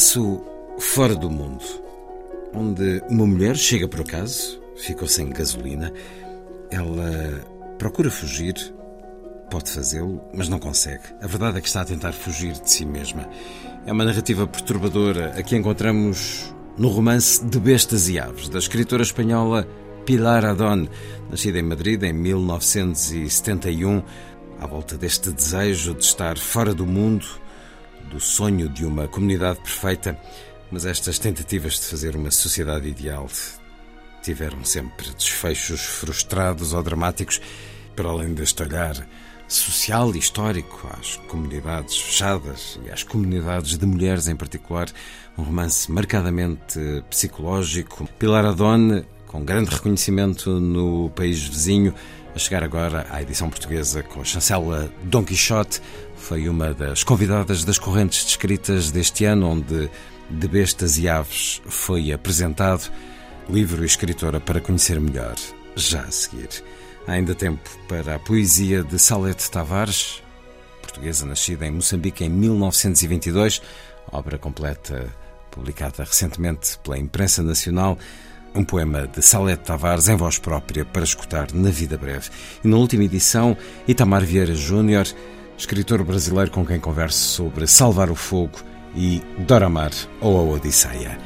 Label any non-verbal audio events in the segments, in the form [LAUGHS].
Espaço fora do mundo, onde uma mulher chega por acaso, ficou sem gasolina, ela procura fugir, pode fazê-lo, mas não consegue. A verdade é que está a tentar fugir de si mesma. É uma narrativa perturbadora a que encontramos no romance De Bestas e Aves, da escritora espanhola Pilar Adón, nascida em Madrid em 1971 à volta deste desejo de estar fora do mundo, do sonho de uma comunidade perfeita, mas estas tentativas de fazer uma sociedade ideal tiveram sempre desfechos frustrados ou dramáticos, para além deste olhar social e histórico às comunidades fechadas e às comunidades de mulheres em particular, um romance marcadamente psicológico. Pilar Adone, com grande reconhecimento no país vizinho, a chegar agora à edição portuguesa com a chancela Dom Quixote, foi uma das convidadas das correntes descritas deste ano, onde De Bestas e Aves foi apresentado, livro e escritora para conhecer melhor, já a seguir. Há ainda tempo para a poesia de Salete Tavares, portuguesa nascida em Moçambique em 1922, obra completa publicada recentemente pela imprensa nacional. Um poema de Salete Tavares em voz própria para escutar na vida breve. E na última edição, Itamar Vieira Júnior, escritor brasileiro com quem converso sobre Salvar o Fogo e Doramar ou a Odisseia.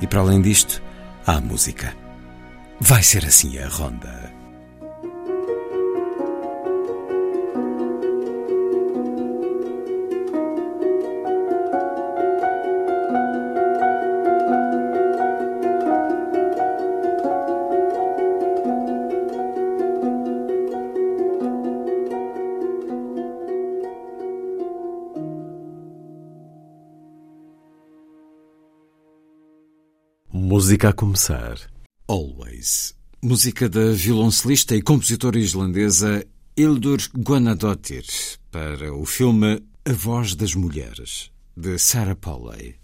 E para além disto, há música. Vai ser assim a ronda. Música a começar. Always. Música da violoncelista e compositora islandesa Hildur Guðnadóttir para o filme A Voz das Mulheres, de Sarah Polley.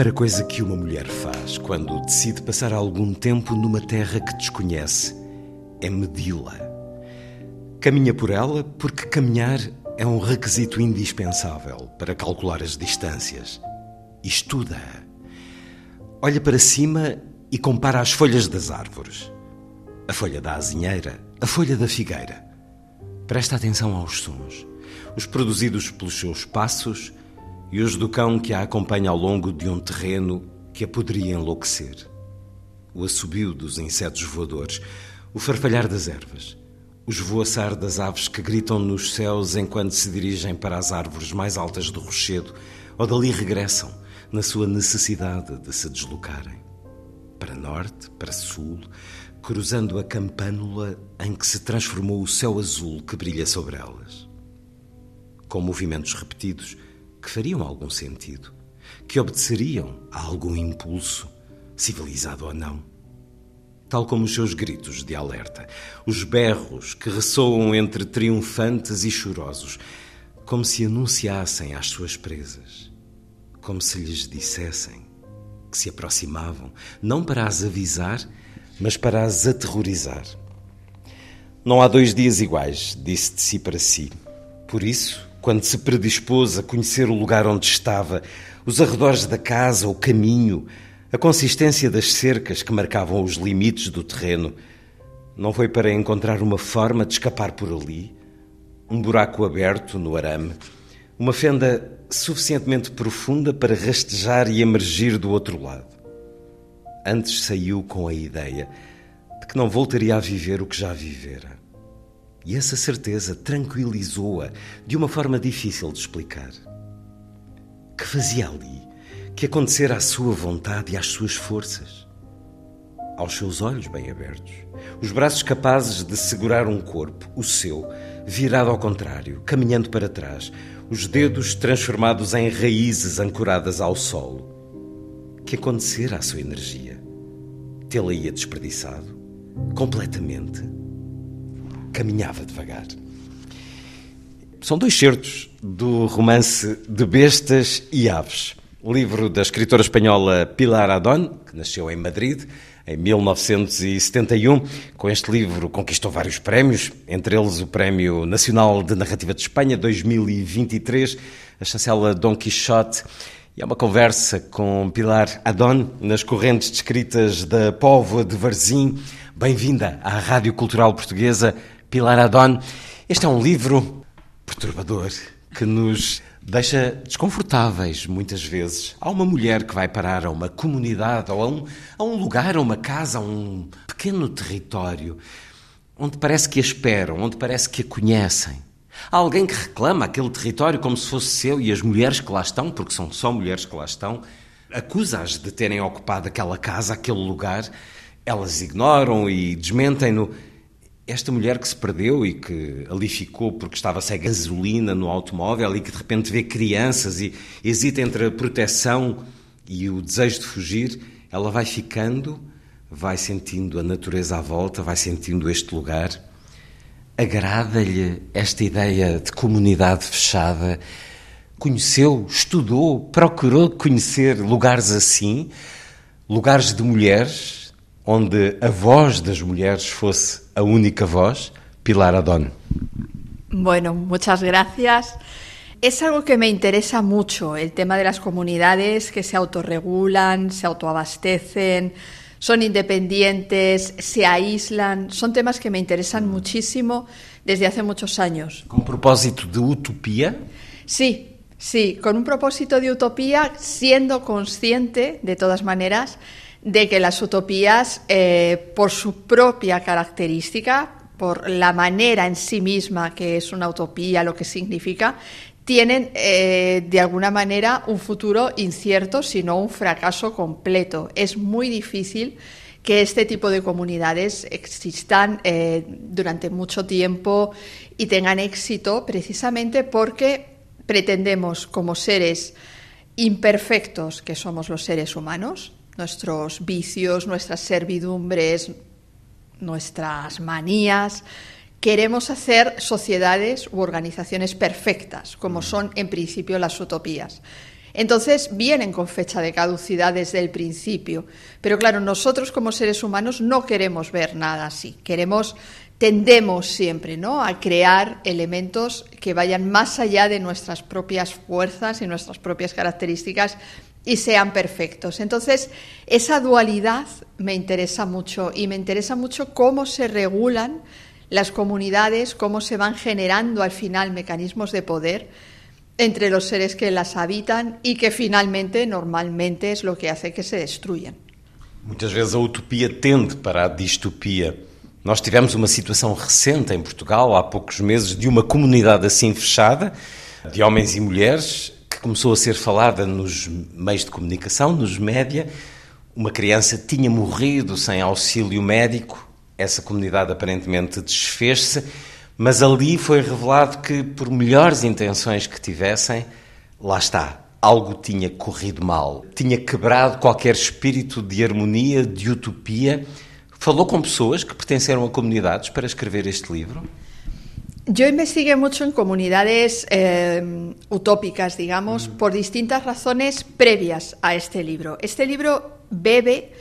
Primeira coisa que uma mulher faz quando decide passar algum tempo numa terra que desconhece é medi-la. Caminha por ela porque caminhar é um requisito indispensável para calcular as distâncias. Estuda-a. Olha para cima e compara as folhas das árvores. A folha da azinheira, a folha da figueira. Presta atenção aos sons, os produzidos pelos seus passos e os do cão que a acompanha ao longo de um terreno que a poderia enlouquecer. O assobio dos insetos voadores, o farfalhar das ervas, o esvoaçar das aves que gritam nos céus enquanto se dirigem para as árvores mais altas do rochedo ou dali regressam na sua necessidade de se deslocarem. Para norte, para sul, cruzando a campânula em que se transformou o céu azul que brilha sobre elas. Com movimentos repetidos, que fariam algum sentido, que obedeceriam a algum impulso, civilizado ou não. Tal como os seus gritos de alerta, os berros que ressoam entre triunfantes e chorosos, como se anunciassem às suas presas, como se lhes dissessem que se aproximavam, não para as avisar, mas para as aterrorizar. Não há dois dias iguais, disse de si para si. Por isso, quando se predispôs a conhecer o lugar onde estava, os arredores da casa, o caminho, a consistência das cercas que marcavam os limites do terreno, não foi para encontrar uma forma de escapar por ali, um buraco aberto no arame, uma fenda suficientemente profunda para rastejar e emergir do outro lado. Antes saiu com a ideia de que não voltaria a viver o que já vivera. E essa certeza tranquilizou-a de uma forma difícil de explicar. Que fazia ali que acontecer à sua vontade e às suas forças? Aos seus olhos bem abertos, os braços capazes de segurar um corpo, o seu, virado ao contrário, caminhando para trás, os dedos transformados em raízes ancoradas ao solo. Que acontecer à sua energia? Tê-la ia desperdiçado? Completamente? Caminhava devagar. São dois certos do romance De Bestas e Aves, livro da escritora espanhola Pilar Adón, que nasceu em Madrid em 1971. Com este livro conquistou vários prémios, entre eles o Prémio Nacional de Narrativa de Espanha 2023, a chancela Dom Quixote. E é uma conversa com Pilar Adón nas correntes descritas da Póvoa de Varzim. Bem-vinda à Rádio Cultural Portuguesa. Pilar Adon. Este é um livro perturbador que nos deixa desconfortáveis muitas vezes. Há uma mulher que vai parar a uma comunidade ou a um, a um lugar, a uma casa, a um pequeno território onde parece que a esperam, onde parece que a conhecem. Há alguém que reclama aquele território como se fosse seu e as mulheres que lá estão, porque são só mulheres que lá estão, acusa-as de terem ocupado aquela casa, aquele lugar. Elas ignoram e desmentem-no esta mulher que se perdeu e que ali ficou porque estava sem gasolina no automóvel e que de repente vê crianças e hesita entre a proteção e o desejo de fugir, ela vai ficando, vai sentindo a natureza à volta, vai sentindo este lugar. Agrada-lhe esta ideia de comunidade fechada. Conheceu, estudou, procurou conhecer lugares assim, lugares de mulheres onde a voz das mulheres fosse a única voz, Pilar Adón. Bueno, muchas gracias. Es algo que me interesa mucho, el tema de las comunidades que se autorregulan, se autoabastecen, son independientes, se aíslan. Son temas que me interesan muchísimo desde hace muchos años. ¿Con propósito de utopía? Sí, sí, con un propósito de utopía, siendo consciente, de todas maneras, de que las utopías, eh, por su propia característica, por la manera en sí misma que es una utopía, lo que significa, tienen eh, de alguna manera un futuro incierto, sino un fracaso completo. Es muy difícil que este tipo de comunidades existan eh, durante mucho tiempo y tengan éxito precisamente porque pretendemos como seres imperfectos que somos los seres humanos, nuestros vicios, nuestras servidumbres, nuestras manías. Queremos hacer sociedades u organizaciones perfectas, como son en principio las utopías. Entonces vienen con fecha de caducidad desde el principio. Pero claro, nosotros como seres humanos no queremos ver nada así. Queremos, tendemos siempre ¿no? a crear elementos que vayan más allá de nuestras propias fuerzas y nuestras propias características y sean perfectos. Entonces, esa dualidad me interesa mucho y me interesa mucho cómo se regulan las comunidades, cómo se van generando al final mecanismos de poder entre los seres que las habitan y que finalmente, normalmente, es lo que hace que se destruyan. Muitas vezes a utopia tende para a distopia. Nós tivemos uma situação recente em Portugal, há poucos meses, de uma comunidade assim fechada, de homens e mulheres, que começou a ser falada nos meios de comunicação, nos média. Uma criança tinha morrido sem auxílio médico, essa comunidade aparentemente desfez-se, mas ali foi revelado que, por melhores intenções que tivessem, lá está, algo tinha corrido mal, tinha quebrado qualquer espírito de harmonia, de utopia. Falou com pessoas que pertenceram a comunidades para escrever este livro? Yo investigué mucho en comunidades eh, utópicas, digamos, mm. por distintas razones previas a este libro. Este libro bebe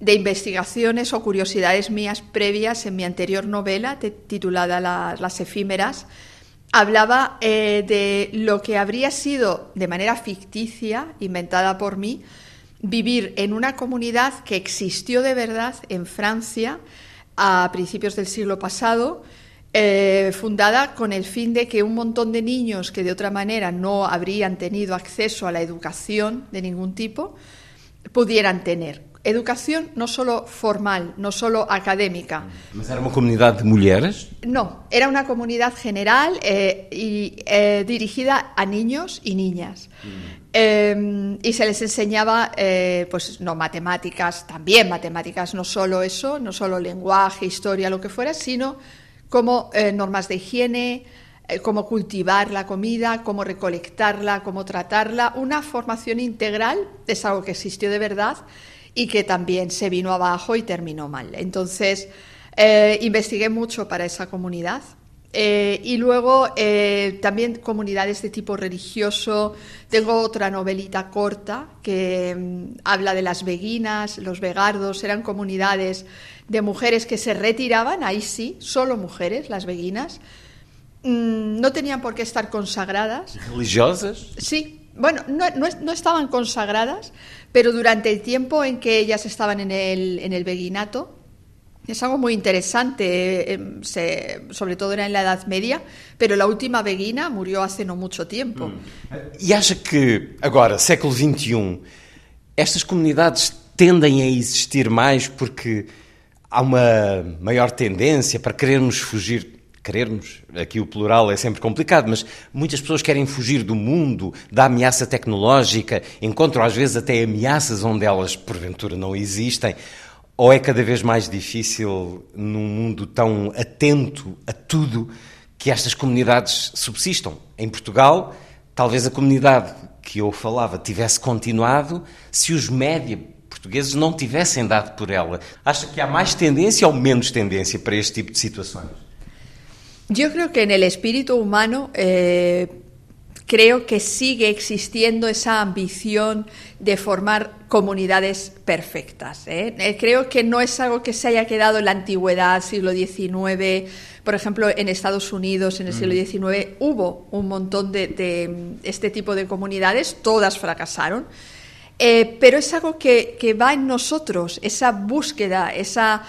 de investigaciones o curiosidades mías previas en mi anterior novela titulada Las efímeras. Hablaba eh, de lo que habría sido de manera ficticia, inventada por mí, vivir en una comunidad que existió de verdad en Francia a principios del siglo pasado, eh, fundada con el fin de que un montón de niños que de otra manera no habrían tenido acceso a la educación de ningún tipo, pudieran tener. Educación no solo formal, no solo académica. era una comunidad de mujeres? No, era una comunidad general eh, y eh, dirigida a niños y niñas. Mm. y se les enseñaba, pues no matemáticas, también matemáticas, no solo eso, no solo lenguaje, historia, lo que fuera, sino como eh, normas de higiene, eh, cómo cultivar la comida, cómo recolectarla, cómo tratarla. Una formación integral es algo que existió de verdad y que también se vino abajo y terminó mal. Entonces, eh, investigué mucho para esa comunidad. y luego también comunidades de tipo religioso. Tengo otra novelita corta que mm, habla de las beguinas, los vegardos, eran comunidades de mujeres que se retiraban, ahí sí, solo mujeres, las beguinas. Mm, no tenían por qué estar consagradas. ¿Religiosas? Sí, bueno, no, no, estaban consagradas, pero durante el tiempo en que ellas estaban en el, en el beguinato, es algo muy interesante, eh, sobre todo era en la Edad Media, pero la última beguina murió hace no mucho tiempo. ¿Y E acha que agora, século XXI, estas comunidades tendem a existir mais porque há uma maior tendência para querermos fugir. Querermos, aqui o plural é sempre complicado, mas muitas pessoas querem fugir do mundo, da ameaça tecnológica, encontram às vezes até ameaças onde elas porventura não existem. Ou é cada vez mais difícil, num mundo tão atento a tudo, que estas comunidades subsistam? Em Portugal, talvez a comunidade que eu falava tivesse continuado se os média portugueses não tivessem dado por ela. ¿Acha que há mais tendência ou menos tendência para este tipo de situações? Yo creo que en el espíritu humano eh, creo que sigue existiendo esa ambición de formar comunidades perfectas. ¿eh? Eh, creo que no es algo que se haya quedado en la antigüedad, siglo XIX. Por ejemplo, en Estados Unidos, en el siglo XIX, mm. hubo un montón de, de este tipo de comunidades, todas fracasaron. Eh, pero es algo que, va en nosotros, esa búsqueda, esa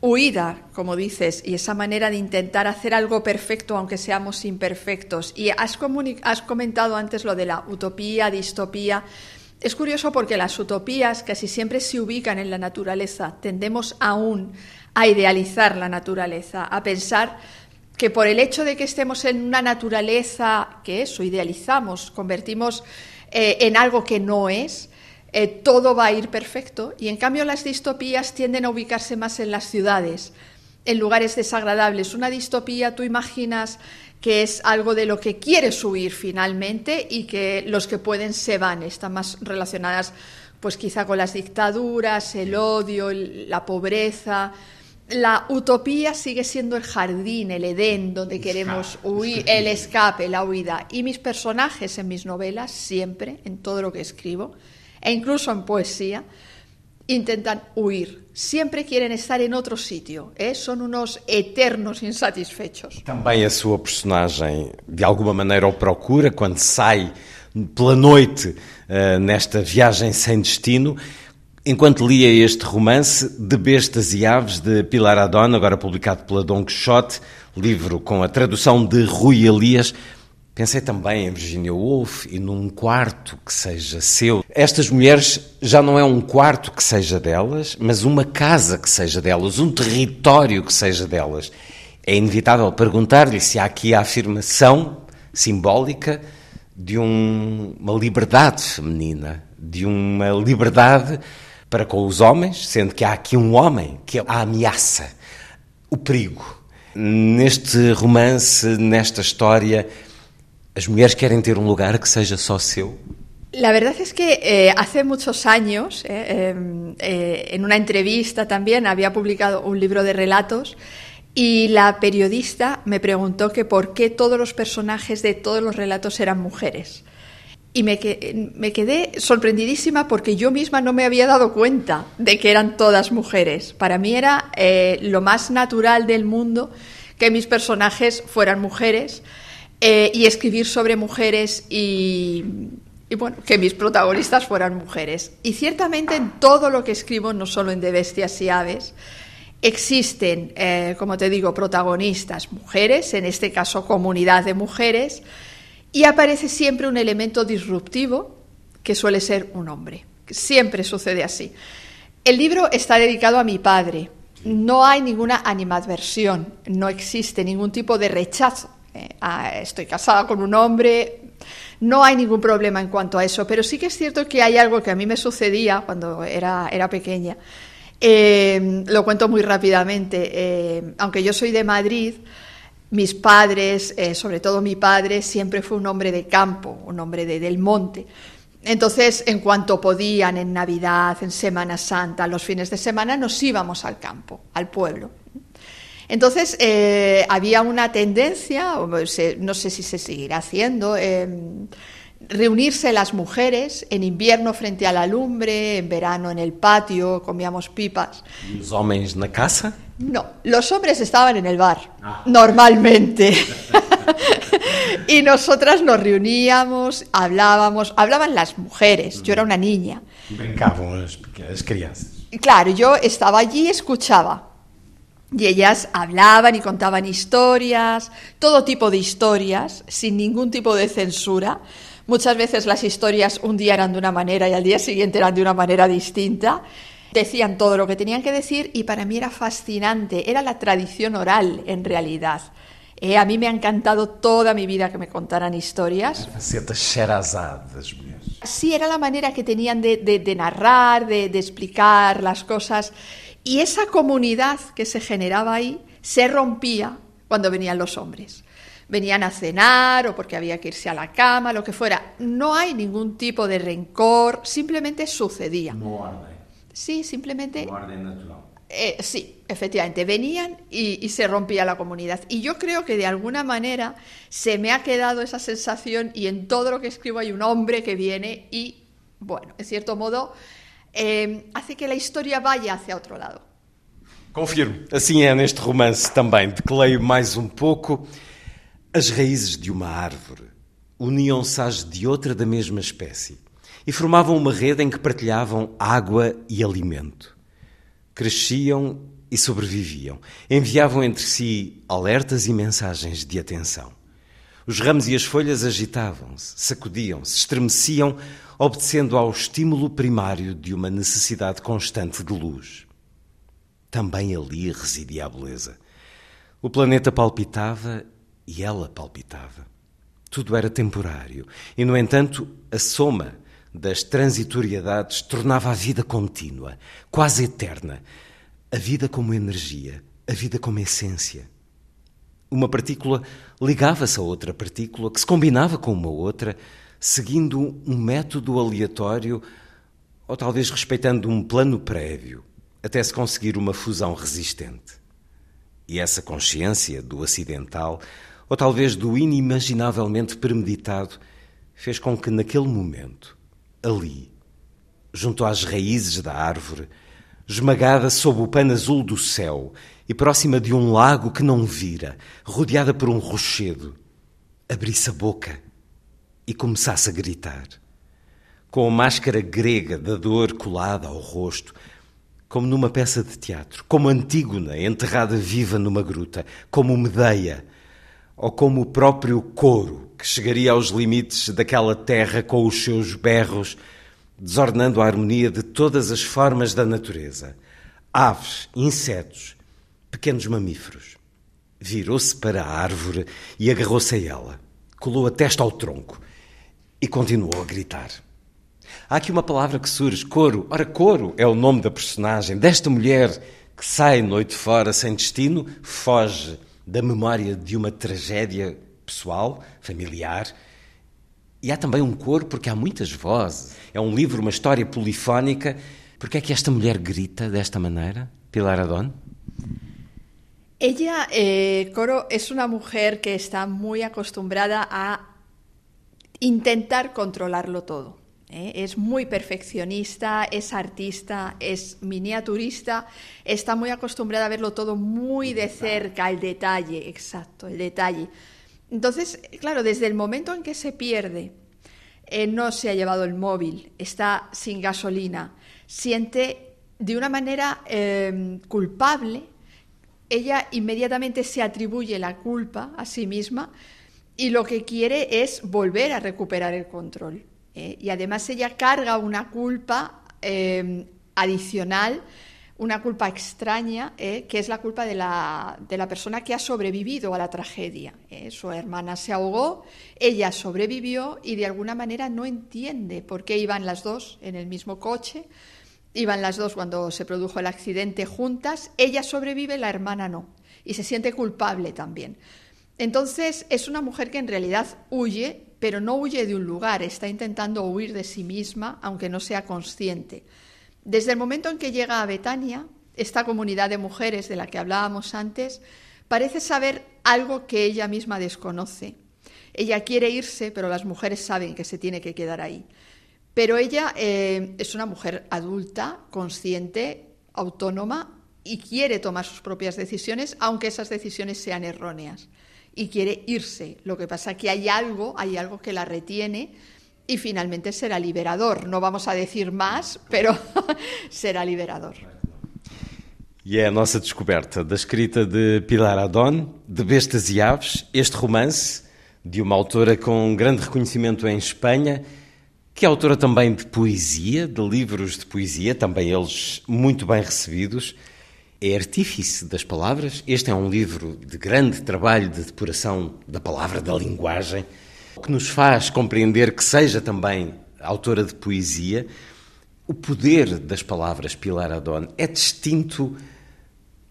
huida, como dices, y esa manera de intentar hacer algo perfecto aunque seamos imperfectos. Y has, comentado antes lo de la utopía, distopía. Es curioso porque las utopías casi siempre se ubican en la naturaleza. Tendemos aún a idealizar la naturaleza, a pensar que por el hecho de que estemos en una naturaleza que eso, idealizamos, convertimos eh, en algo que no es, eh, todo va a ir perfecto y en cambio las distopías tienden a ubicarse más en las ciudades, en lugares desagradables. Una distopía tú imaginas que es algo de lo que quieres huir finalmente y que los que pueden se van, están más relacionadas pues quizá con las dictaduras, el odio, la pobreza, la utopía sigue siendo el jardín, el Edén, donde queremos huir, el escape, la huida. Y mis personajes en mis novelas, siempre, en todo lo que escribo, e incluso en poesía, intentan huir. Siempre quieren estar en otro sitio. ¿eh? Son unos eternos insatisfechos. Também a sua personagem, de alguma maneira, o procura quando sai pela noite uh, nesta viagem sem destino. Enquanto lia este romance de Bestas e Aves de Pilar Adon, agora publicado pela Dom Quixote, livro com a tradução de Rui Elias, pensei também em Virginia Woolf e num quarto que seja seu. Estas mulheres já não é um quarto que seja delas, mas uma casa que seja delas, um território que seja delas. É inevitável perguntar-lhe se há aqui a afirmação simbólica de um, uma liberdade feminina, de uma liberdade para com os homens, sendo que há aqui um homem que é a ameaça, o perigo. Neste romance, nesta história, as mulheres querem ter um lugar que seja só seu? La verdad es que eh, hace muchos años, eh, eh, en una entrevista también, había publicado un libro de relatos y la periodista me preguntó que por qué todos los personajes de todos los relatos eran mujeres. Y me, me, quedé sorprendidísima porque yo misma no me había dado cuenta de que eran todas mujeres. Para mí era eh, lo más natural del mundo que mis personajes fueran mujeres eh, y escribir sobre mujeres y, bueno, que mis protagonistas fueran mujeres. Y ciertamente en todo lo que escribo, no solo en De Bestias y Aves, existen, eh, como te digo, protagonistas mujeres, en este caso comunidad de mujeres, y aparece siempre un elemento disruptivo que suele ser un hombre. Siempre sucede así. El libro está dedicado a mi padre. No hay ninguna animadversión, no existe ningún tipo de rechazo. Eh, ah, estoy casada con un hombre, no hay ningún problema en cuanto a eso, pero sí que es cierto que hay algo que a mí me sucedía cuando era, era pequeña. Eh, lo cuento muy rápidamente. Eh, aunque yo soy de Madrid, mis padres, eh, sobre todo mi padre, siempre fue un hombre de campo, un hombre de, del monte. Entonces, en cuanto podían, en Navidad, en Semana Santa, los fines de semana, nos íbamos al campo, al pueblo. Entonces, eh, había una tendencia, no sé si se seguirá haciendo, eh, reunirse las mujeres en invierno frente a la lumbre, en verano en el patio, comíamos pipas. ¿Y los hombres en la casa? No, los hombres estaban en el bar, ah. normalmente. [LAUGHS] [LAUGHS] y nosotras nos reuníamos, hablábamos, hablaban las mujeres, yo era una niña. Brincaban las crianzas. Claro, yo estaba allí y escuchaba. Y ellas hablaban y contaban historias, todo tipo de historias, sin ningún tipo de censura. Muchas veces las historias un día eran de una manera y al día siguiente eran de una manera distinta. Decían todo lo que tenían que decir y para mí era fascinante, era la tradición oral en realidad. Eh, a mí me ha encantado toda mi vida que me contaran historias. Sí, era la manera que tenían de, de, de narrar, de, de explicar las cosas. Y esa comunidad que se generaba ahí se rompía cuando venían los hombres. Venían a cenar o porque había que irse a la cama, lo que fuera. No hay ningún tipo de rencor, simplemente sucedía. No Sí, simplemente... orden natural. Eh, sí, efectivamente, venían y, y, se rompía la comunidad. Y yo creo que de alguna manera se me ha quedado esa sensación y en todo lo que escribo hay un hombre que viene y, bueno, en cierto modo, eh, hace que la historia vaya hacia outro lado. Confirmo. Assim é neste romance também, de que leio mais um pouco. As raízes de uma árvore uniam-se às de outra da mesma espécie e formavam uma rede em que partilhavam água e alimento. Cresciam e sobreviviam, enviavam entre si alertas e mensagens de atenção. Os ramos e as folhas agitavam-se, sacudiam-se, estremeciam, obedecendo ao estímulo primário de uma necessidade constante de luz. Também ali residia a beleza. O planeta palpitava e ela palpitava. Tudo era temporário e, no entanto, a soma das transitoriedades tornava a vida contínua, quase eterna, a vida como energia, a vida como essência. Uma partícula ligava-se a outra partícula, que se combinava com uma outra, seguindo um método aleatório ou talvez respeitando um plano prévio, até se conseguir uma fusão resistente. E essa consciência do acidental, ou talvez do inimaginavelmente premeditado, fez com que naquele momento, ali, junto às raízes da árvore, esmagada sob o pano azul do céu e próxima de um lago que não vira, rodeada por um rochedo, abrisse a boca e começasse a gritar. Com a máscara grega da dor colada ao rosto, como numa peça de teatro, como Antígona enterrada viva numa gruta, como Medeia, ou como o próprio coro que chegaria aos limites daquela terra com os seus berros desordenando a harmonia de todas as formas da natureza. Aves, insetos, pequenos mamíferos. Virou-se para a árvore e agarrou-se a ela. Colou a testa ao tronco e continuou a gritar. Há aqui uma palavra que surge, coro. Ora, coro é o nome da personagem, desta mulher que sai noite fora sem destino, foge da memória de uma tragédia pessoal, familiar, e há também um coro, porque há muitas vozes. É um livro, uma história polifónica. Por que é que esta mulher grita desta maneira, Pilar Adón? Ella, eh, Coro, es una mujer que está muy acostumbrada a intentar controlarlo todo. ¿eh? Es muy perfeccionista, es artista, es miniaturista, está muy acostumbrada a verlo todo muy de cerca, el detalle, exacto, el detalle. Entonces, claro, desde el momento en que se pierde, eh, no se ha llevado el móvil, está sin gasolina, siente de una manera culpable, ella inmediatamente se atribuye la culpa a sí misma y lo que quiere es volver a recuperar el control. Eh, y además ella carga una culpa adicional una culpa extraña, eh, que es la culpa de la, de la, persona que ha sobrevivido a la tragedia. Eh. Su hermana se ahogó, ella sobrevivió y de alguna manera no entiende por qué iban las dos en el mismo coche. Iban las dos cuando se produjo el accidente juntas, ella sobrevive, la hermana no, y se siente culpable también. Entonces es una mujer que en realidad huye, pero no huye de un lugar, está intentando huir de sí misma, aunque no sea consciente. Desde el momento en que llega a Betania, esta comunidad de mujeres de la que hablábamos antes, parece saber algo que ella misma desconoce. Ella quiere irse, pero las mujeres saben que se tiene que quedar ahí. Pero ella eh, es una mujer adulta, consciente, autónoma y quiere tomar sus propias decisiones, aunque esas decisiones sean erróneas. Y quiere irse. Lo que pasa es que hay algo, hay algo que la retiene y finalmente será liberador. No vamos a decir más, pero [LAUGHS] será liberador. E é a nossa descoberta da escrita de Pilar Adon, de Bestas e Aves, este romance de uma autora com grande reconhecimento em Espanha, que é autora também de poesia, de livros de poesia, também eles muito bem recebidos. É artífice das palavras. Este é um livro de grande trabalho de depuração da palavra, da linguagem que nos faz compreender que seja também autora de poesia, o poder das palavras Pilar Adon é distinto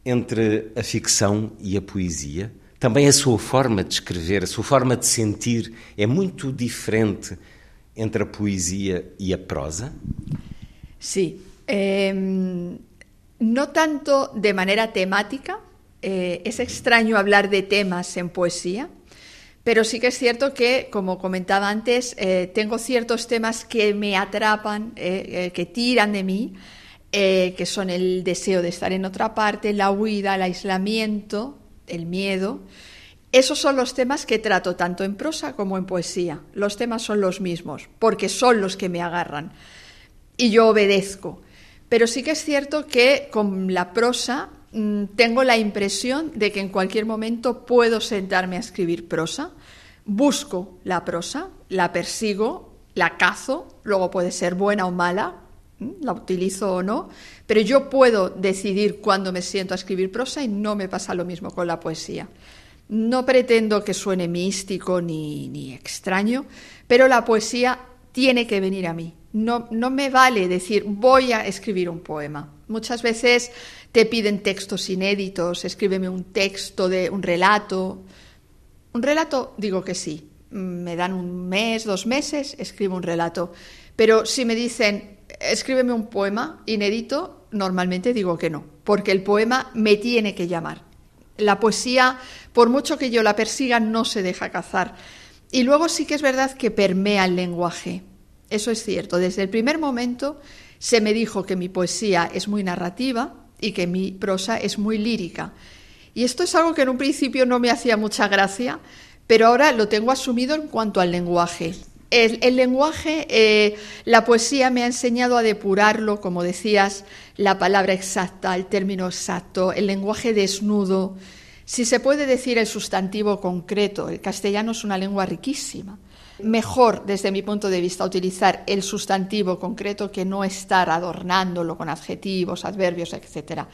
entre a ficção e a poesia. Também a sua forma de escrever, a sua forma de sentir é muito diferente entre a poesia e a prosa? Sí. Eh, no tanto de manera temática. Eh, es extraño hablar de temas en poesía. Pero sí que es cierto que, como comentaba antes, eh, tengo ciertos temas que me atrapan, eh, que tiran de mí, que son el deseo de estar en otra parte, la huida, el aislamiento, el miedo. Esos son los temas que trato tanto en prosa como en poesía. Los temas son los mismos, porque son los que me agarran. Y yo obedezco. Pero sí que es cierto que con la prosa Mm, tengo la impresión de que en cualquier momento puedo sentarme a escribir prosa, busco la prosa, la persigo, la cazo, luego puede ser buena o mala, la utilizo o no, pero yo puedo decidir cuándo me siento a escribir prosa y no me pasa lo mismo con la poesía. No pretendo que suene místico ni, ni extraño, pero la poesía tiene que venir a mí. No, no me vale decir voy a escribir un poema. Muchas veces te piden textos inéditos, escríbeme un texto de un relato. Un relato, digo que sí. Me dan un mes, dos meses, escribo un relato. Pero si me dicen, escríbeme un poema inédito, normalmente digo que no, porque el poema me tiene que llamar. La poesía, por mucho que yo la persiga, no se deja cazar. Y luego sí que es verdad que permea el lenguaje. Eso es cierto. Desde el primer momento se me dijo que mi poesía es muy narrativa y que mi prosa es muy lírica. Y esto es algo que en un principio no me hacía mucha gracia, pero ahora lo tengo asumido en cuanto al lenguaje. El, lenguaje, eh, la poesía me ha enseñado a depurarlo, como decías, la palabra exacta, el término exacto, el lenguaje desnudo. Si se puede decir el sustantivo concreto, el castellano es una lengua riquísima. Mejor, desde mi punto de vista, utilizar el sustantivo concreto que no estar adornándolo con adjetivos, adverbios, etc.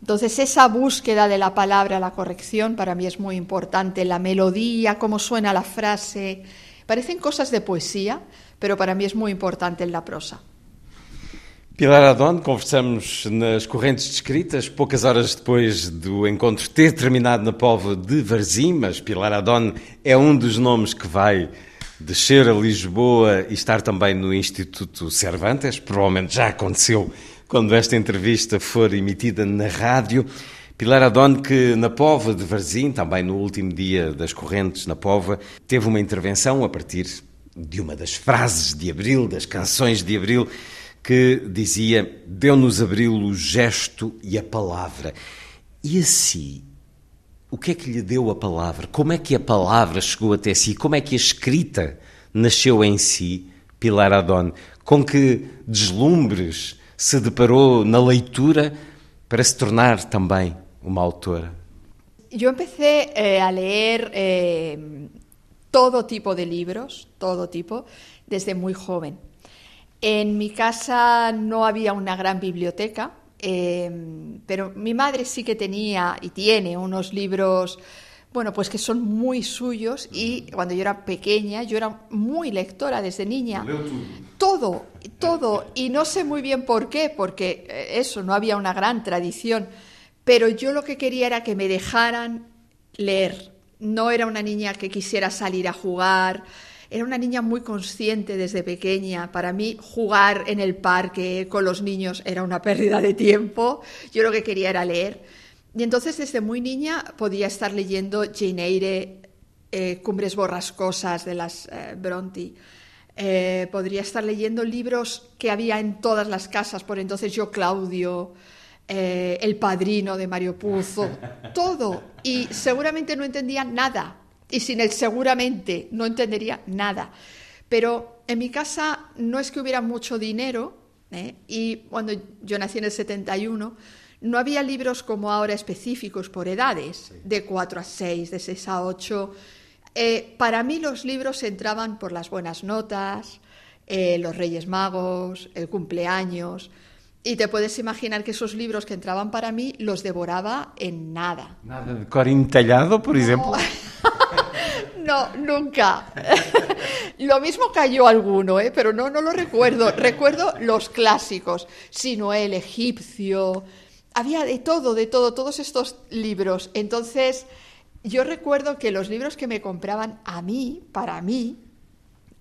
Entonces, esa búsqueda de la palabra, la corrección, para mí es muy importante, la melodía, cómo suena la frase, Parecen cosas de poesia, pero para mim é muito importante na prosa. Pilar Adon, conversamos nas correntes descritas, poucas horas depois do encontro ter terminado na Póvoa de Varzim, mas Pilar Adon é um dos nomes que vai descer a Lisboa e estar também no Instituto Cervantes, provavelmente já aconteceu quando esta entrevista for emitida na rádio. Pilar Adon, que na Pova de Varzim, também no último dia das correntes na Pova, teve uma intervenção a partir de uma das frases de Abril, das canções de Abril, que dizia: Deu-nos Abril o gesto e a palavra. E assim, o que é que lhe deu a palavra? Como é que a palavra chegou até si? Como é que a escrita nasceu em si, Pilar Adon? Com que deslumbres se deparou na leitura para se tornar também uma autora? Yo empecé eh, a leer eh, todo tipo de libros, todo tipo, desde muy joven. En mi casa no había una gran biblioteca, eh, pero mi madre sí que tenía y tiene unos libros, bueno, pues que son muy suyos y cuando yo era pequeña, yo era muy lectora desde niña. Todo, todo, [LAUGHS] y no sé muy bien por qué, porque eso, no había una gran tradición pero yo lo que quería era que me dejaran leer. No era una niña que quisiera salir a jugar, era una niña muy consciente desde pequeña. Para mí jugar en el parque con los niños era una pérdida de tiempo. Yo lo que quería era leer. Y entonces desde muy niña podía estar leyendo Jane Eyre, eh, Cumbres Borrascosas de las eh, Bronte. Eh, podría estar leyendo libros que había en todas las casas, por entonces yo Claudio, eh, El Padrino de Mario Puzo, [LAUGHS] todo. Y seguramente no entendía nada. Y sin él seguramente no entendería nada. Pero en mi casa no es que hubiera mucho dinero, ¿eh? y cuando yo nací en el 71, no había libros como ahora específicos por edades, de 4 a 6, de 6 a 8. Eh, para mí los libros entraban por las buenas notas, los Reyes Magos, el cumpleaños. Y te puedes imaginar que esos libros que entraban para mí los devoraba en nada. ¿Nada Tallado, por ejemplo? [LAUGHS] no, nunca. [LAUGHS] lo mismo cayó alguno, ¿eh? pero no, no lo recuerdo. recuerdo los clásicos. Sino el egipcio. Había de todo, de todo, todos estos libros. Entonces, yo recuerdo que los libros que me compraban a mí, para mí,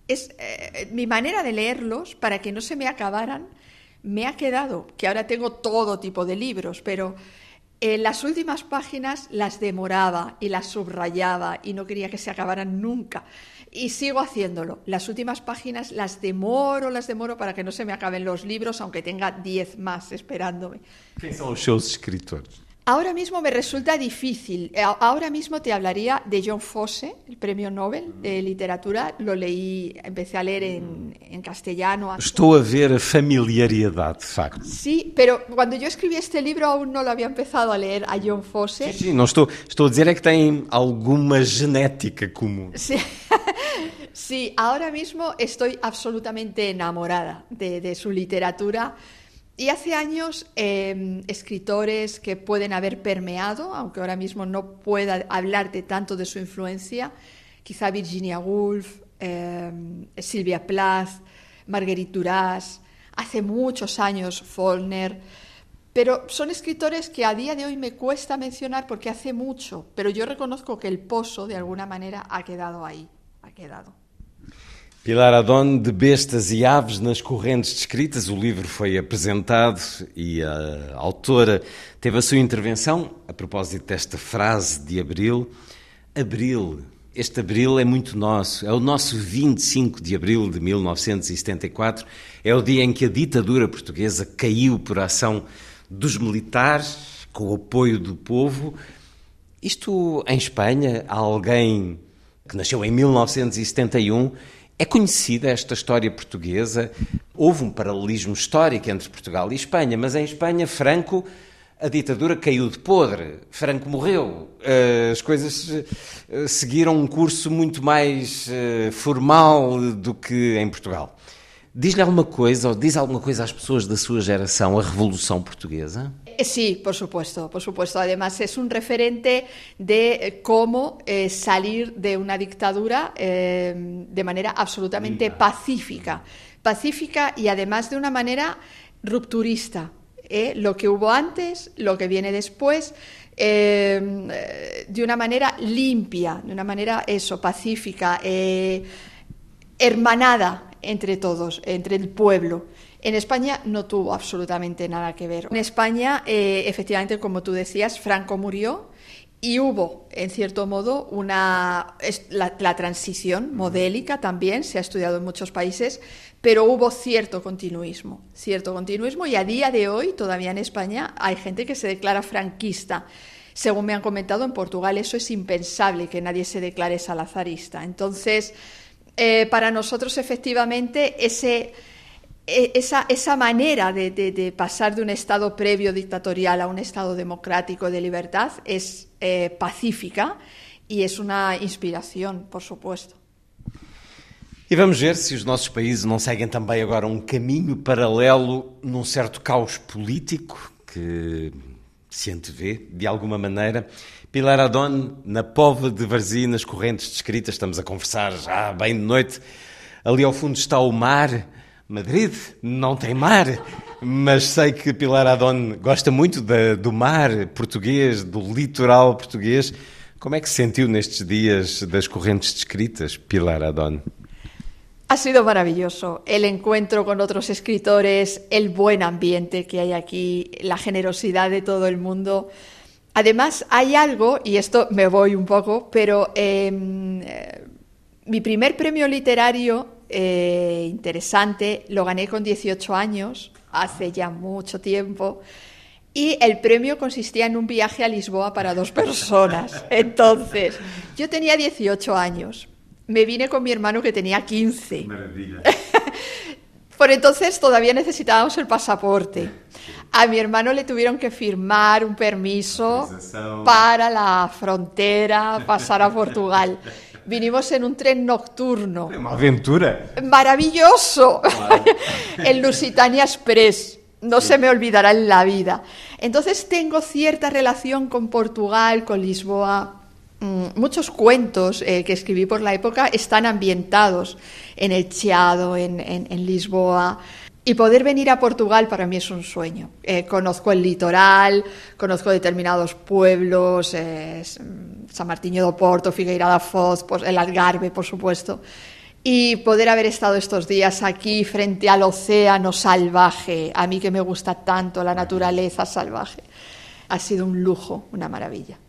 es eh, mi manera de leerlos para que no se me acabaran me ha quedado, que ahora tengo todo tipo de libros, pero en las últimas páginas las demoraba y las subrayaba y no quería que se acabaran nunca. Y sigo haciéndolo. Las últimas páginas las demoro, las demoro para que no se me acaben los libros, aunque tenga diez más esperándome. ¿Quiénes son los escritores? Ahora mismo me resulta difícil. Eh, ahora mismo te hablaría de John Fosse, el premio Nobel de literatura. Lo leí, empecé a leer en, en castellano. Estou a ver a familiaridade, de facto. Sí, pero cuando yo escribí este libro aún no lo había empezado a leer a John Fosse. Sí, sí, não estou, estou a é que tem alguma genética comum. Sí. [LAUGHS] sí, ahora mismo estoy absolutamente enamorada de, de su literatura. Y hace años em, escritores que pueden haber permeado, aunque ahora mismo no pueda hablarte tanto de su influencia, quizá Virginia Woolf, em, Silvia Plath, Marguerite Duras, hace muchos años Faulkner, pero son escritores que a día de hoy me cuesta mencionar porque hace mucho, pero yo reconozco que el pozo de alguna manera ha quedado ahí, ha quedado. Pilar Adon, de Bestas e Aves nas Correntes Descritas. O livro foi apresentado e a autora teve a sua intervenção a propósito desta frase de Abril. Abril, este Abril é muito nosso, é o nosso 25 de Abril de 1974, é o dia em que a ditadura portuguesa caiu por ação dos militares, com o apoio do povo. Isto em Espanha, há alguém que nasceu em 1971 é conhecida esta história portuguesa. Houve um paralelismo histórico entre Portugal e Espanha, mas em Espanha, Franco, a ditadura caiu de podre. Franco morreu. Eh, as coisas eh, seguiram um curso muito mais eh, formal do que em Portugal. Diz-lhe alguma coisa, ou diz alguma coisa às pessoas da sua geração, a Revolução Portuguesa? Eh, sí, por supuesto, por supuesto. Además es un referente de eh, cómo eh, salir de una dictadura eh, de manera absolutamente pacífica, pacífica y además de una manera rupturista. ¿eh? Lo que hubo antes, lo que viene después, de una manera limpia, de una manera eso, pacífica, hermanada entre todos, entre el pueblo. En España no tuvo absolutamente nada que ver. En España, eh, efectivamente, como tú decías, Franco murió y hubo, en cierto modo, una la, la, transición modélica también, se ha estudiado en muchos países, pero hubo cierto continuismo, cierto continuismo y a día de hoy, todavía en España, hay gente que se declara franquista. Según me han comentado, en Portugal eso es impensable, que nadie se declare salazarista. Entonces, eh, para nosotros, efectivamente, ese esa, esa manera de, de, de, pasar de un estado previo dictatorial a un estado democrático de libertad es eh, pacífica e é uma inspiração, por supuesto. E vamos ver se os nossos países não seguem também agora um caminho paralelo num certo caos político que se antevê, de alguma maneira. Pilar Adon, na Pova de Varzim, nas correntes descritas, estamos a conversar já bem de noite. Ali ao fundo está o mar, Madrid não tem mar, mas sei que Pilar Adon gosta muito do mar português, do litoral português. Como é que se sentiu nestes dias das correntes descritas, Pilar Adon? Ha sido maravilloso el encuentro con otros escritores, el buen ambiente que hay aquí, la generosidad de todo el mundo. Además, hay algo, y esto me voy un poco, pero eh, mi primer premio literario eh, interesante, lo gané con 18 años, hace ya mucho tiempo, y el premio consistía en un viaje a Lisboa para dos personas. [LAUGHS] Entonces, yo tenía 18 años, me vine con mi hermano que tenía 15. [LAUGHS] Por entonces todavía necesitábamos el pasaporte. A mi hermano le tuvieron que firmar un permiso para la frontera, pasar a Portugal. [LAUGHS] Vinimos en un tren nocturno. Una aventura. Maravilloso. [LAUGHS] el Lusitania Express. No se me olvidará en la vida. Entonces tengo cierta relación con Portugal, con Lisboa. Mm, muchos cuentos eh, que escribí por la época están ambientados en el Chiado, en, en, en Lisboa. Y poder venir a Portugal para mí es un sueño. Eh, conozco el litoral, conozco determinados pueblos, eh, San Martiño do Porto, Figueira da Foz, pues, el Algarve, por supuesto. Y poder haber estado estos días aquí frente al océano salvaje, a mí que me gusta tanto la naturaleza salvaje, ha sido un lujo, una maravilla.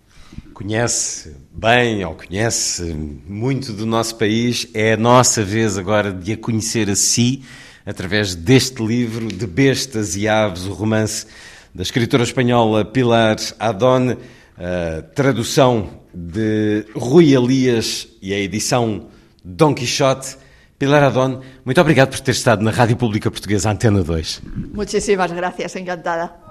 Conhece bem ou conhece muito do nosso país, é a nossa vez agora de a conhecer a si através deste livro de Bestas e Aves, o romance da escritora espanhola Pilar Adon, a tradução de Rui Elias e a edição Dom Quixote. Pilar Adon, muito obrigado por ter estado na Rádio Pública Portuguesa Antena 2. Muchísimas gracias, encantada.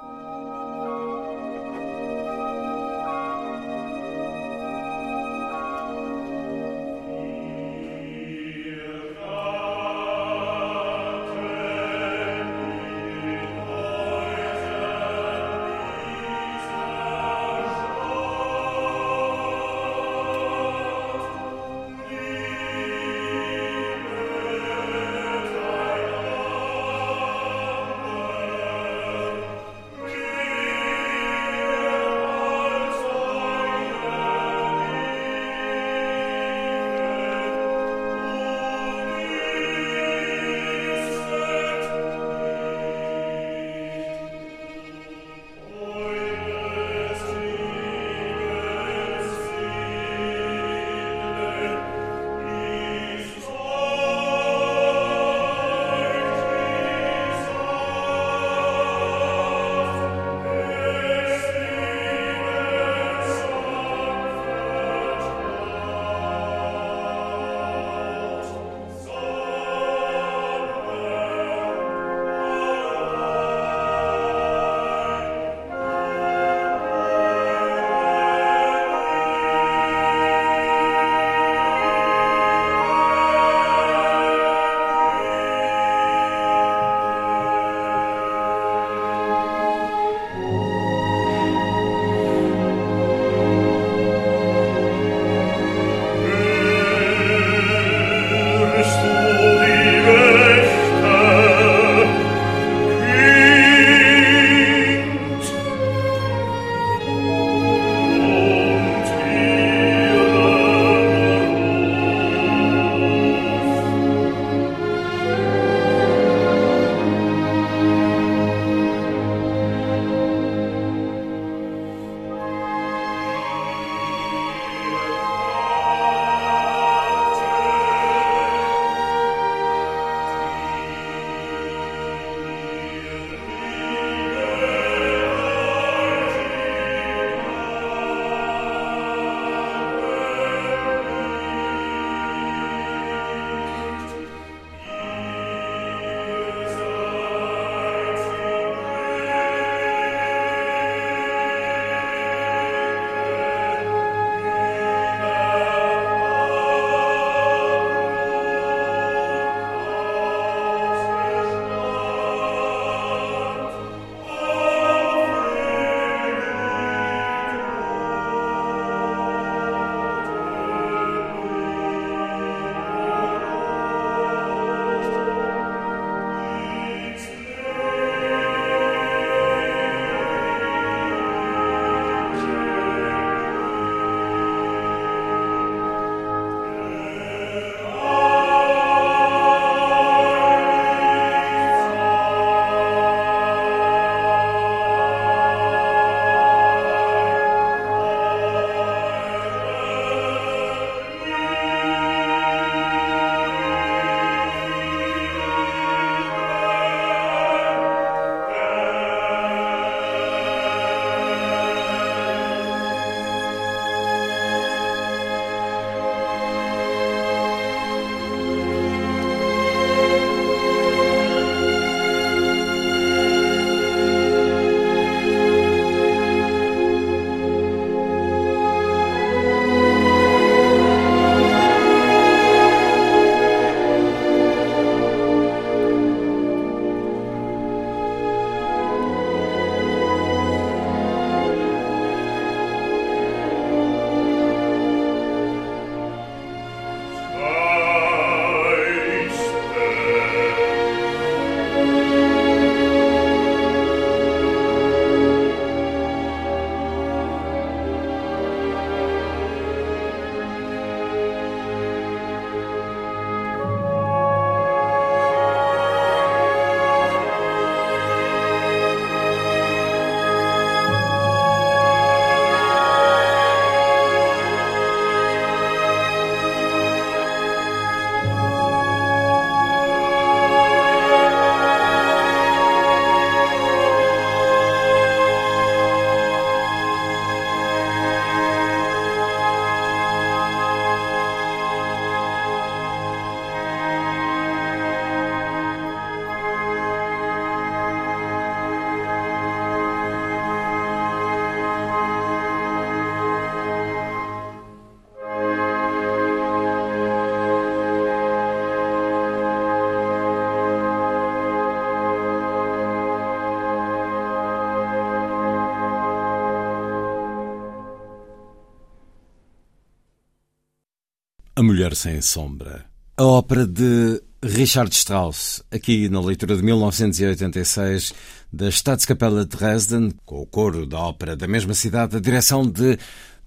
Mulher Sem Sombra. A ópera de Richard Strauss, aqui na leitura de 1986 da Staatskapelle de Dresden, com o coro da ópera da mesma cidade, a direção de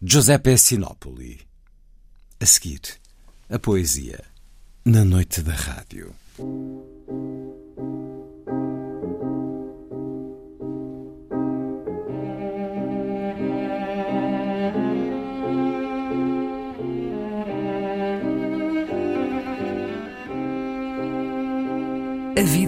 Giuseppe Sinopoli. A seguir, a poesia na noite da rádio.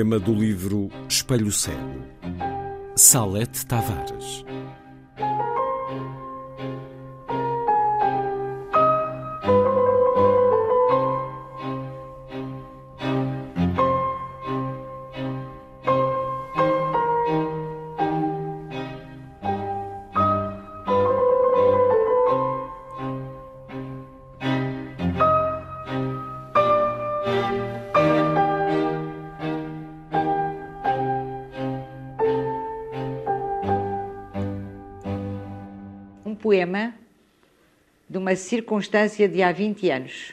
Poema do livro Espelho Cego. Salete Tavares. Uma circunstância de há 20 anos.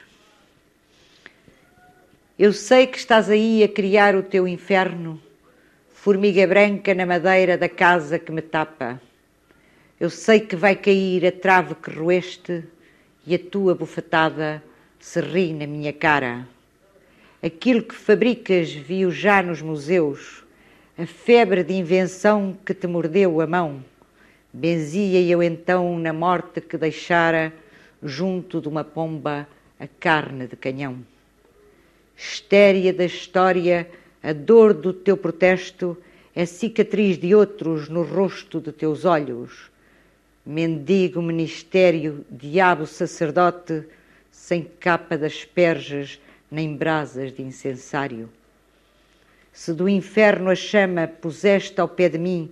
Eu sei que estás aí a criar o teu inferno, formiga branca na madeira da casa que me tapa. Eu sei que vai cair a trave que roeste e a tua bufetada se ri na minha cara. Aquilo que fabricas viu já nos museus, a febre de invenção que te mordeu a mão. Benzia eu então na morte que deixara junto de uma pomba a carne de canhão. Estéria da história, a dor do teu protesto é cicatriz de outros no rosto de teus olhos. Mendigo ministério, diabo sacerdote, sem capa das perjas nem brasas de incensário. Se do inferno a chama puseste ao pé de mim,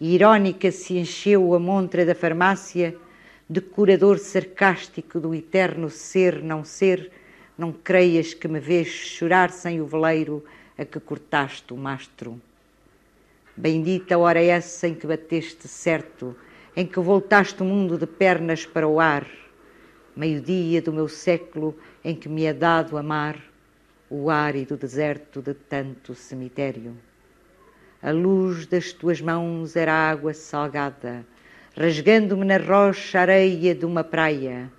e irónica se encheu a montra da farmácia, de curador sarcástico do eterno ser não ser, não creias que me vês chorar sem o veleiro a que cortaste o mastro. Bendita hora essa em que bateste certo, em que voltaste o mundo de pernas para o ar, meio-dia do meu século em que me é dado amar o árido deserto de tanto cemitério. A luz das tuas mãos era água salgada, rasgando-me na rocha areia de uma praia.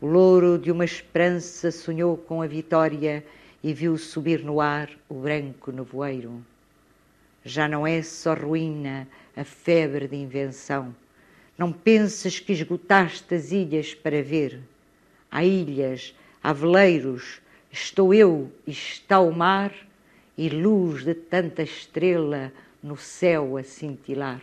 O louro de uma esperança sonhou com a vitória e viu subir no ar o branco nevoeiro. Já não é só ruína a febre de invenção. Não penses que esgotaste as ilhas para ver. Há ilhas, há veleiros, estou eu e está o mar, e luz de tanta estrela no céu a cintilar.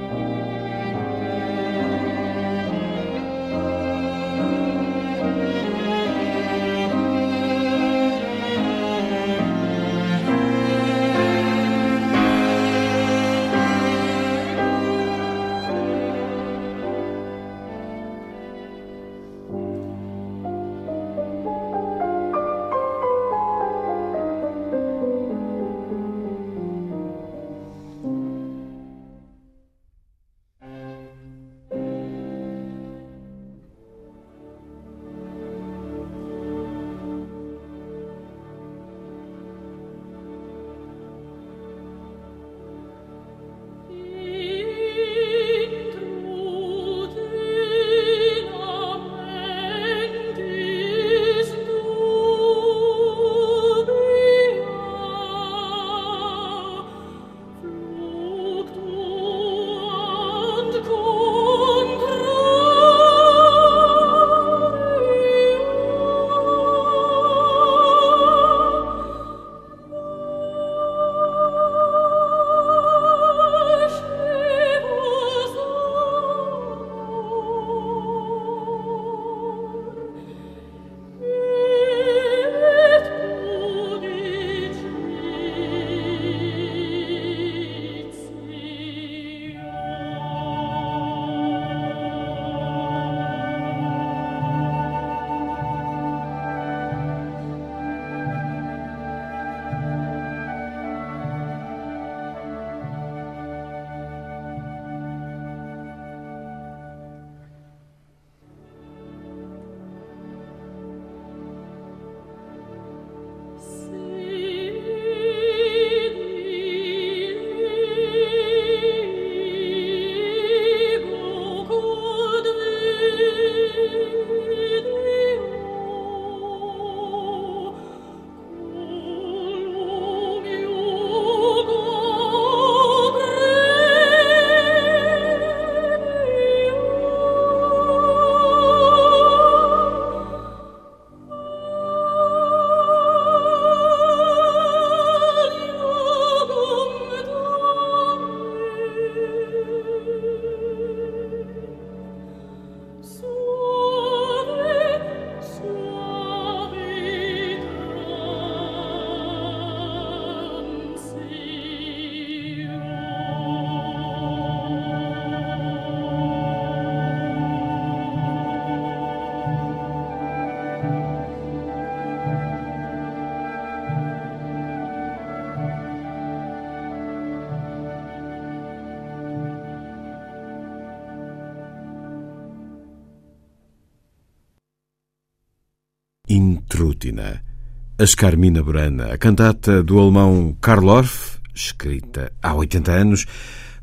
A Scarmina Burana, a cantata do alemão Karl Orff, escrita há 80 anos,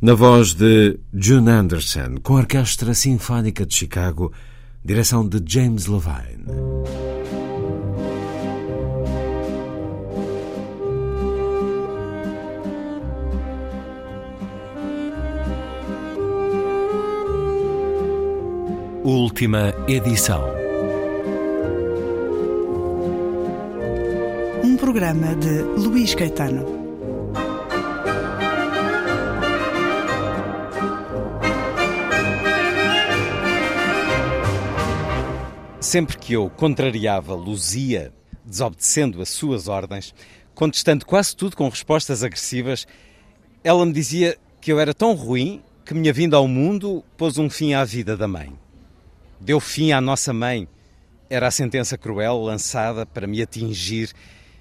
na voz de June Anderson, com a Orquestra Sinfónica de Chicago, direção de James Levine. Última edição. Programa de Luís Caetano. Sempre que eu contrariava Luzia, desobedecendo as suas ordens, contestando quase tudo com respostas agressivas, ela me dizia que eu era tão ruim que minha vinda ao mundo pôs um fim à vida da mãe deu fim à nossa mãe, era a sentença cruel lançada para me atingir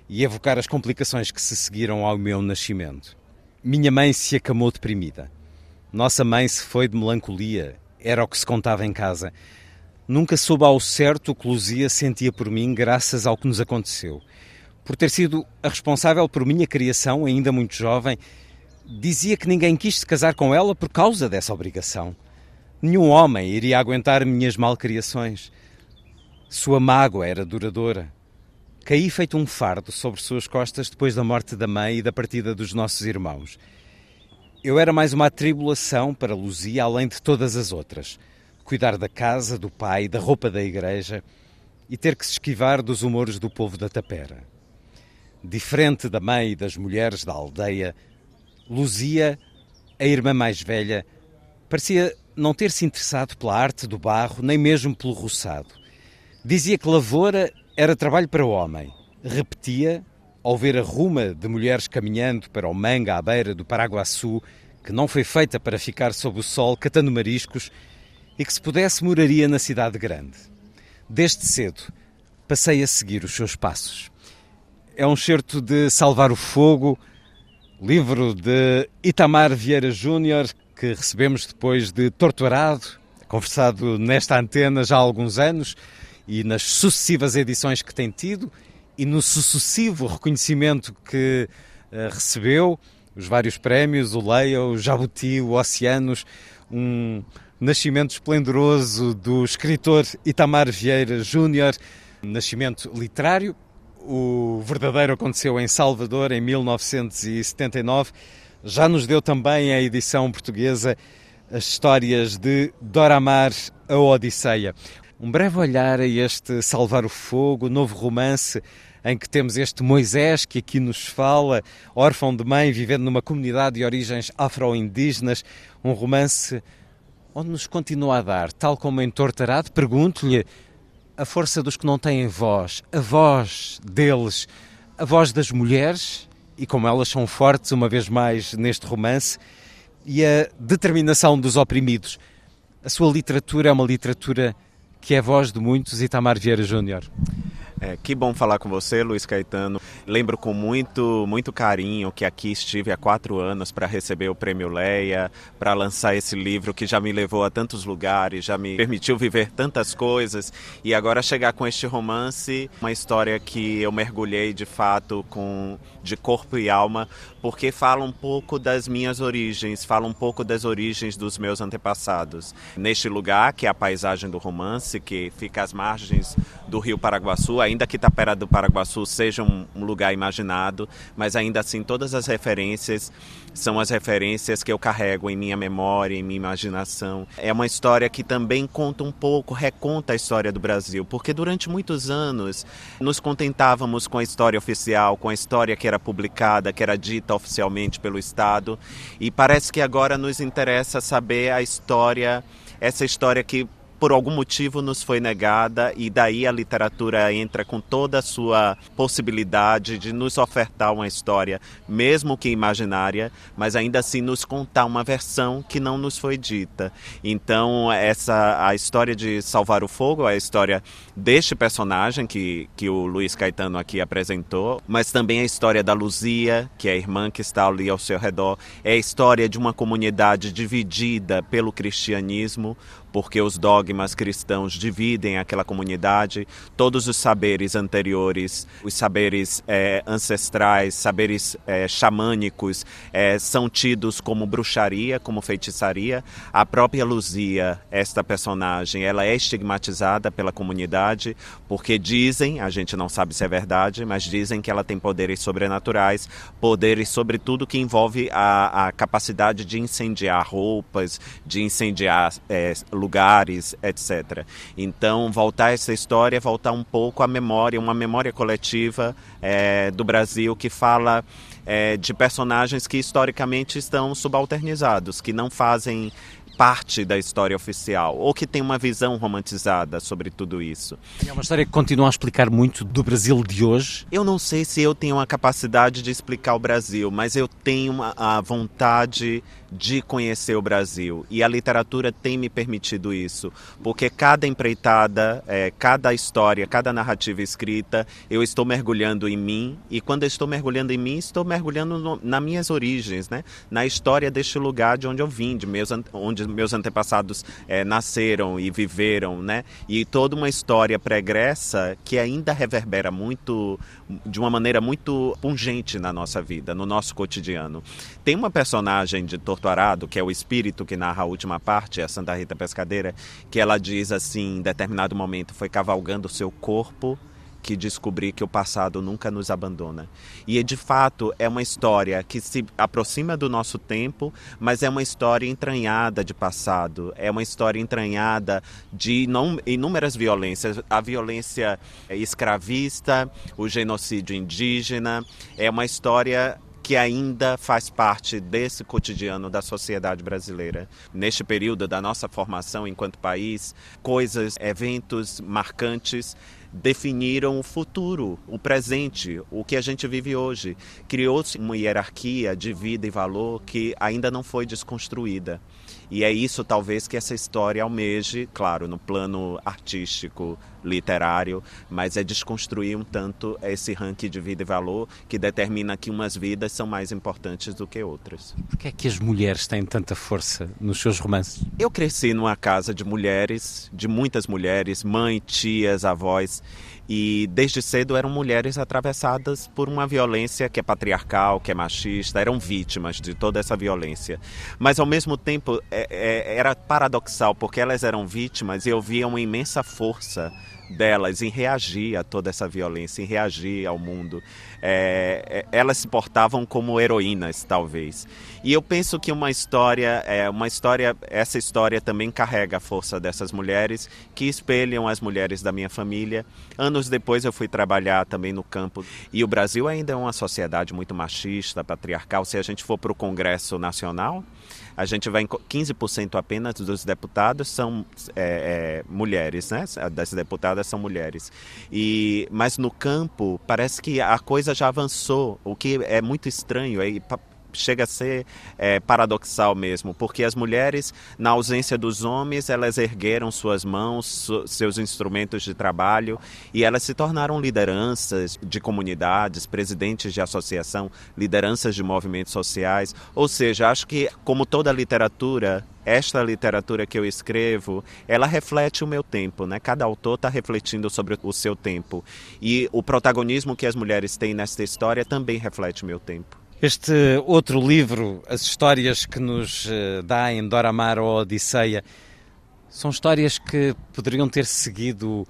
e evocar as complicações que se seguiram ao meu nascimento. Minha mãe se acamou deprimida. Nossa mãe se foi de melancolia, era o que se contava em casa. Nunca soube ao certo o que Luzia sentia por mim, graças ao que nos aconteceu. Por ter sido a responsável por minha criação, ainda muito jovem, dizia que ninguém quis se casar com ela por causa dessa obrigação. Nenhum homem iria aguentar minhas malcriações. Sua mágoa era duradoura. Caí feito um fardo sobre suas costas depois da morte da mãe e da partida dos nossos irmãos. Eu era mais uma atribulação para Luzia, além de todas as outras. Cuidar da casa, do pai, da roupa da igreja e ter que se esquivar dos humores do povo da tapera. Diferente da mãe e das mulheres da aldeia, Luzia, a irmã mais velha, parecia não ter se interessado pela arte do barro, nem mesmo pelo roçado. Dizia que lavoura era trabalho para o homem. Repetia, ao ver a ruma de mulheres caminhando para o manga à beira do Paraguaçu, que não foi feita para ficar sob o sol catando mariscos e que se pudesse moraria na cidade grande. Desde cedo passei a seguir os seus passos. É um certo de Salvar o Fogo, livro de Itamar Vieira Júnior, que recebemos depois de torturado, conversado nesta antena já há alguns anos e nas sucessivas edições que tem tido e no sucessivo reconhecimento que uh, recebeu, os vários prémios, o Leia, o Jabuti, o Oceanos, um nascimento esplendoroso do escritor Itamar Vieira Júnior, nascimento literário. O verdadeiro aconteceu em Salvador em 1979 já nos deu também a edição portuguesa as histórias de Doramar, a Odisseia. Um breve olhar a este Salvar o Fogo, novo romance em que temos este Moisés que aqui nos fala, órfão de mãe, vivendo numa comunidade de origens afro-indígenas, um romance onde nos continua a dar, tal como em Tortarado, pergunto-lhe a força dos que não têm voz, a voz deles, a voz das mulheres e como elas são fortes, uma vez mais, neste romance, e a determinação dos oprimidos. A sua literatura é uma literatura que é voz de muitos, Itamar Vieira Júnior. É, que bom falar com você, Luiz Caetano. Lembro com muito, muito carinho que aqui estive há quatro anos para receber o Prêmio Leia, para lançar esse livro que já me levou a tantos lugares, já me permitiu viver tantas coisas e agora chegar com este romance, uma história que eu mergulhei de fato com de corpo e alma, porque fala um pouco das minhas origens, fala um pouco das origens dos meus antepassados. Neste lugar, que é a paisagem do romance, que fica às margens do Rio Paraguaçu, ainda que Tapera do Paraguaçu seja um, um lugar imaginado, mas ainda assim todas as referências são as referências que eu carrego em minha memória, em minha imaginação. É uma história que também conta um pouco, reconta a história do Brasil, porque durante muitos anos nos contentávamos com a história oficial, com a história que era publicada, que era dita oficialmente pelo Estado, e parece que agora nos interessa saber a história, essa história que por algum motivo nos foi negada e daí a literatura entra com toda a sua possibilidade de nos ofertar uma história, mesmo que imaginária, mas ainda assim nos contar uma versão que não nos foi dita. Então, essa a história de Salvar o Fogo é a história deste personagem que, que o Luiz Caetano aqui apresentou, mas também a história da Luzia, que é a irmã que está ali ao seu redor, é a história de uma comunidade dividida pelo cristianismo, porque os dogmas cristãos dividem aquela comunidade, todos os saberes anteriores, os saberes é, ancestrais, saberes é, xamânicos, é, são tidos como bruxaria, como feitiçaria. A própria Luzia, esta personagem, ela é estigmatizada pela comunidade porque dizem, a gente não sabe se é verdade, mas dizem que ela tem poderes sobrenaturais, poderes sobre tudo que envolve a, a capacidade de incendiar roupas, de incendiar é, lugares, etc. Então, voltar essa história, voltar um pouco à memória, uma memória coletiva é, do Brasil que fala é, de personagens que historicamente estão subalternizados, que não fazem parte da história oficial, ou que tem uma visão romantizada sobre tudo isso. É uma história que continua a explicar muito do Brasil de hoje? Eu não sei se eu tenho a capacidade de explicar o Brasil, mas eu tenho a vontade de conhecer o Brasil. E a literatura tem me permitido isso, porque cada empreitada, é, cada história, cada narrativa escrita, eu estou mergulhando em mim, e quando estou mergulhando em mim, estou mergulhando no, nas minhas origens, né? na história deste lugar de onde eu vim, de meus, onde meus antepassados é, nasceram e viveram, né? e toda uma história pregressa que ainda reverbera muito, de uma maneira muito pungente na nossa vida, no nosso cotidiano. Tem uma personagem de Torto Arado, que é o espírito que narra a última parte, a Santa Rita Pescadeira, que ela diz assim, em determinado momento, foi cavalgando seu corpo que descobri que o passado nunca nos abandona. E de fato é uma história que se aproxima do nosso tempo, mas é uma história entranhada de passado, é uma história entranhada de inúmeras violências, a violência escravista, o genocídio indígena, é uma história que ainda faz parte desse cotidiano da sociedade brasileira. Neste período da nossa formação enquanto país, coisas, eventos marcantes definiram o futuro, o presente, o que a gente vive hoje. Criou-se uma hierarquia de vida e valor que ainda não foi desconstruída. E é isso, talvez, que essa história almeje, claro, no plano artístico, literário, mas é desconstruir um tanto esse ranking de vida e valor que determina que umas vidas são mais importantes do que outras. Por que é que as mulheres têm tanta força nos seus romances? Eu cresci numa casa de mulheres, de muitas mulheres, mãe, tias, avós, e desde cedo eram mulheres atravessadas por uma violência que é patriarcal, que é machista, eram vítimas de toda essa violência. Mas ao mesmo tempo é, é, era paradoxal, porque elas eram vítimas e eu via uma imensa força delas em reagir a toda essa violência, em reagir ao mundo. É, é, elas se portavam como heroínas, talvez. E eu penso que uma história, é, uma história, essa história também carrega a força dessas mulheres que espelham as mulheres da minha família. Anos depois eu fui trabalhar também no campo e o Brasil ainda é uma sociedade muito machista, patriarcal. Se a gente for para o Congresso Nacional, a gente vai em 15% apenas dos deputados são é, é, mulheres, né? Das deputadas são mulheres. E mas no campo parece que a coisa já avançou, o que é muito estranho. É, chega a ser é, paradoxal mesmo, porque as mulheres, na ausência dos homens, elas ergueram suas mãos, su seus instrumentos de trabalho e elas se tornaram lideranças de comunidades, presidentes de associação, lideranças de movimentos sociais. Ou seja, acho que, como toda literatura, esta literatura que eu escrevo, ela reflete o meu tempo, né? Cada autor está refletindo sobre o seu tempo. E o protagonismo que as mulheres têm nesta história também reflete o meu tempo. Este outro livro, as histórias que nos eh, dá em Dora Mar ou Odisseia, são histórias que poderiam ter seguido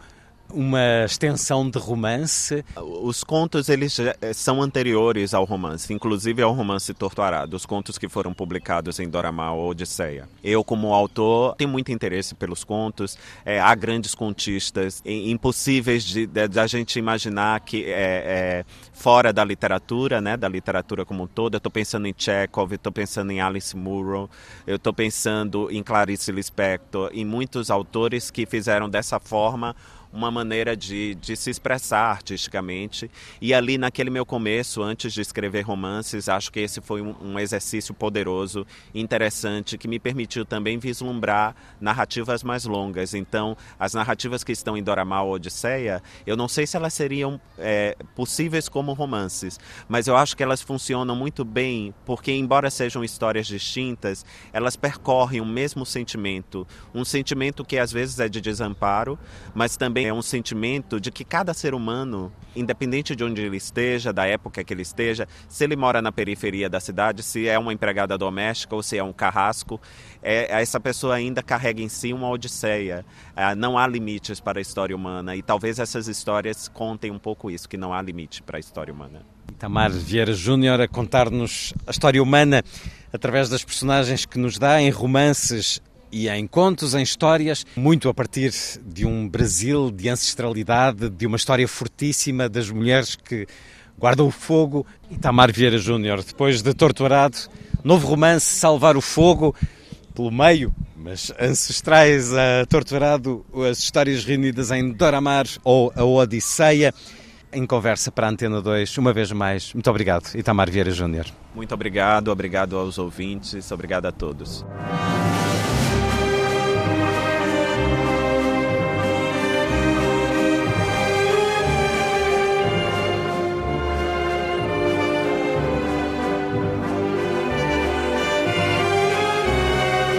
uma extensão de romance? Os contos eles eh, são anteriores ao romance, inclusive ao romance Torturado, os contos que foram publicados em Dorama ou Odisseia. Eu, como autor, tenho muito interesse pelos contos. É, há grandes contistas impossíveis de, de, de, a gente imaginar que é, é, fora da literatura, né, da literatura como um todo. Eu estou pensando em Chekhov, estou pensando em Alice Munro, eu estou pensando em Clarice Lispector, em muitos autores que fizeram dessa forma uma maneira de, de se expressar artisticamente. E ali, naquele meu começo, antes de escrever romances, acho que esse foi um, um exercício poderoso, interessante, que me permitiu também vislumbrar narrativas mais longas. Então, as narrativas que estão em Doramal Odisseia, eu não sei se elas seriam é, possíveis como romances, mas eu acho que elas funcionam muito bem porque, embora sejam histórias distintas, elas percorrem o mesmo sentimento, um sentimento que às vezes é de desamparo, mas também é um sentimento de que cada ser humano, independente de onde ele esteja, da época que ele esteja, se ele mora na periferia da cidade, se é uma empregada doméstica ou se é um carrasco, é, essa pessoa ainda carrega em si uma odisseia. É, não há limites para a história humana e talvez essas histórias contem um pouco isso, que não há limite para a história humana. Itamar Vieira Júnior a contar-nos a história humana através das personagens que nos dá em romances e em contos, em histórias, muito a partir de um Brasil de ancestralidade, de uma história fortíssima das mulheres que guardam o fogo. Itamar Vieira Júnior, depois de Torturado, novo romance Salvar o Fogo, pelo meio, mas ancestrais a Torturado, as histórias reunidas em Doramar ou a Odisseia em conversa para a Antena 2. Uma vez mais, muito obrigado, Itamar Vieira Júnior. Muito obrigado, obrigado aos ouvintes, obrigado a todos.